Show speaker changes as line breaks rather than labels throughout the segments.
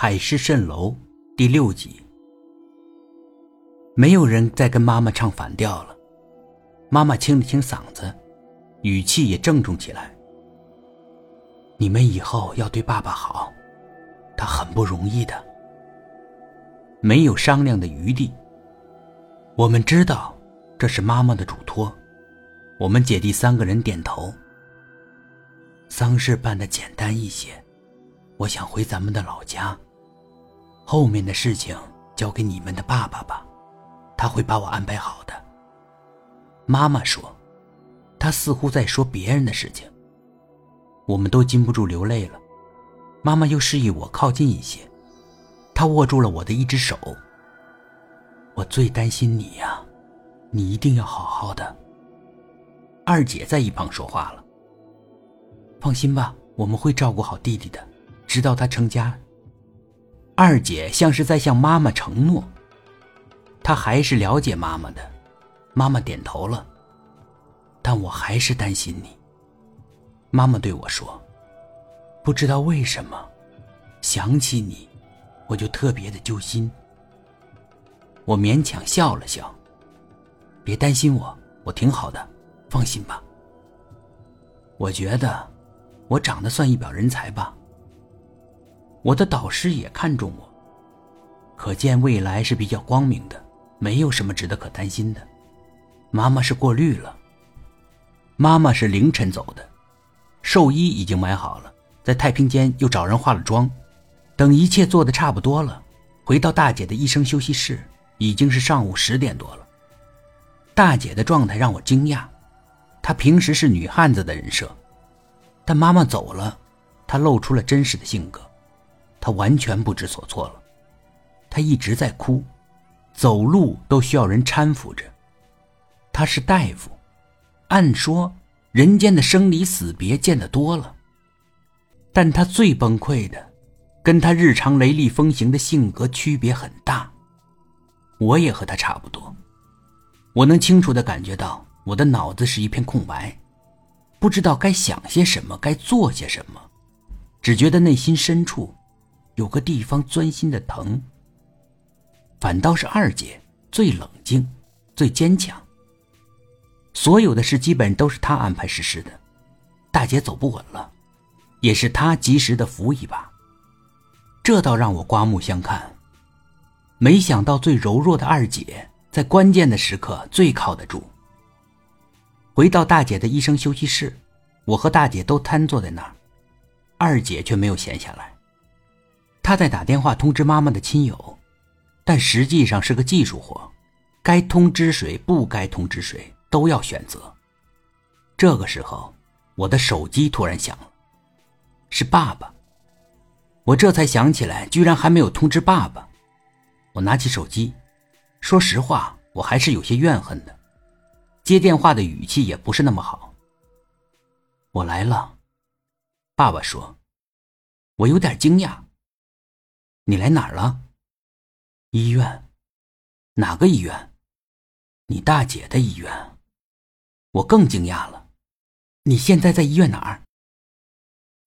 海市蜃楼第六集。没有人再跟妈妈唱反调了，妈妈清了清嗓子，语气也郑重起来。你们以后要对爸爸好，他很不容易的。没有商量的余地。我们知道，这是妈妈的嘱托。我们姐弟三个人点头。丧事办的简单一些，我想回咱们的老家。后面的事情交给你们的爸爸吧，他会把我安排好的。妈妈说，他似乎在说别人的事情。我们都禁不住流泪了。妈妈又示意我靠近一些，她握住了我的一只手。我最担心你呀，你一定要好好的。二姐在一旁说话了。放心吧，我们会照顾好弟弟的，直到他成家。二姐像是在向妈妈承诺，她还是了解妈妈的。妈妈点头了，但我还是担心你。妈妈对我说：“不知道为什么，想起你，我就特别的揪心。”我勉强笑了笑：“别担心我，我挺好的，放心吧。”我觉得，我长得算一表人才吧。我的导师也看中我，可见未来是比较光明的，没有什么值得可担心的。妈妈是过滤了。妈妈是凌晨走的，寿衣已经买好了，在太平间又找人化了妆。等一切做的差不多了，回到大姐的医生休息室，已经是上午十点多了。大姐的状态让我惊讶，她平时是女汉子的人设，但妈妈走了，她露出了真实的性格。他完全不知所措了，他一直在哭，走路都需要人搀扶着。他是大夫，按说人间的生离死别见得多了，但他最崩溃的，跟他日常雷厉风行的性格区别很大。我也和他差不多，我能清楚的感觉到我的脑子是一片空白，不知道该想些什么，该做些什么，只觉得内心深处。有个地方钻心的疼。反倒是二姐最冷静，最坚强。所有的事基本都是她安排实施的。大姐走不稳了，也是她及时的扶一把。这倒让我刮目相看。没想到最柔弱的二姐，在关键的时刻最靠得住。回到大姐的医生休息室，我和大姐都瘫坐在那儿，二姐却没有闲下来。他在打电话通知妈妈的亲友，但实际上是个技术活，该通知谁，不该通知谁，都要选择。这个时候，我的手机突然响了，是爸爸。我这才想起来，居然还没有通知爸爸。我拿起手机，说实话，我还是有些怨恨的。接电话的语气也不是那么好。我来了，爸爸说，我有点惊讶。你来哪儿了？医院，哪个医院？你大姐的医院。我更惊讶了。你现在在医院哪儿？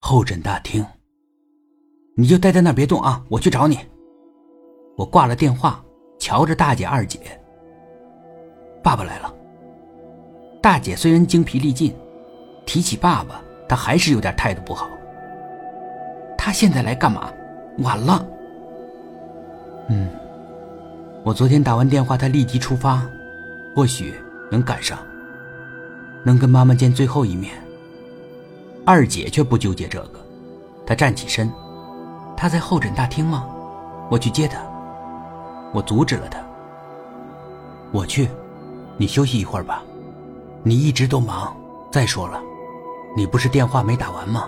候诊大厅。你就待在那儿别动啊，我去找你。我挂了电话，瞧着大姐、二姐。爸爸来了。大姐虽然精疲力尽，提起爸爸，她还是有点态度不好。他现在来干嘛？晚了。嗯，我昨天打完电话，他立即出发，或许能赶上，能跟妈妈见最后一面。二姐却不纠结这个，她站起身，她在候诊大厅吗？我去接她。我阻止了她。我去，你休息一会儿吧，你一直都忙。再说了，你不是电话没打完吗？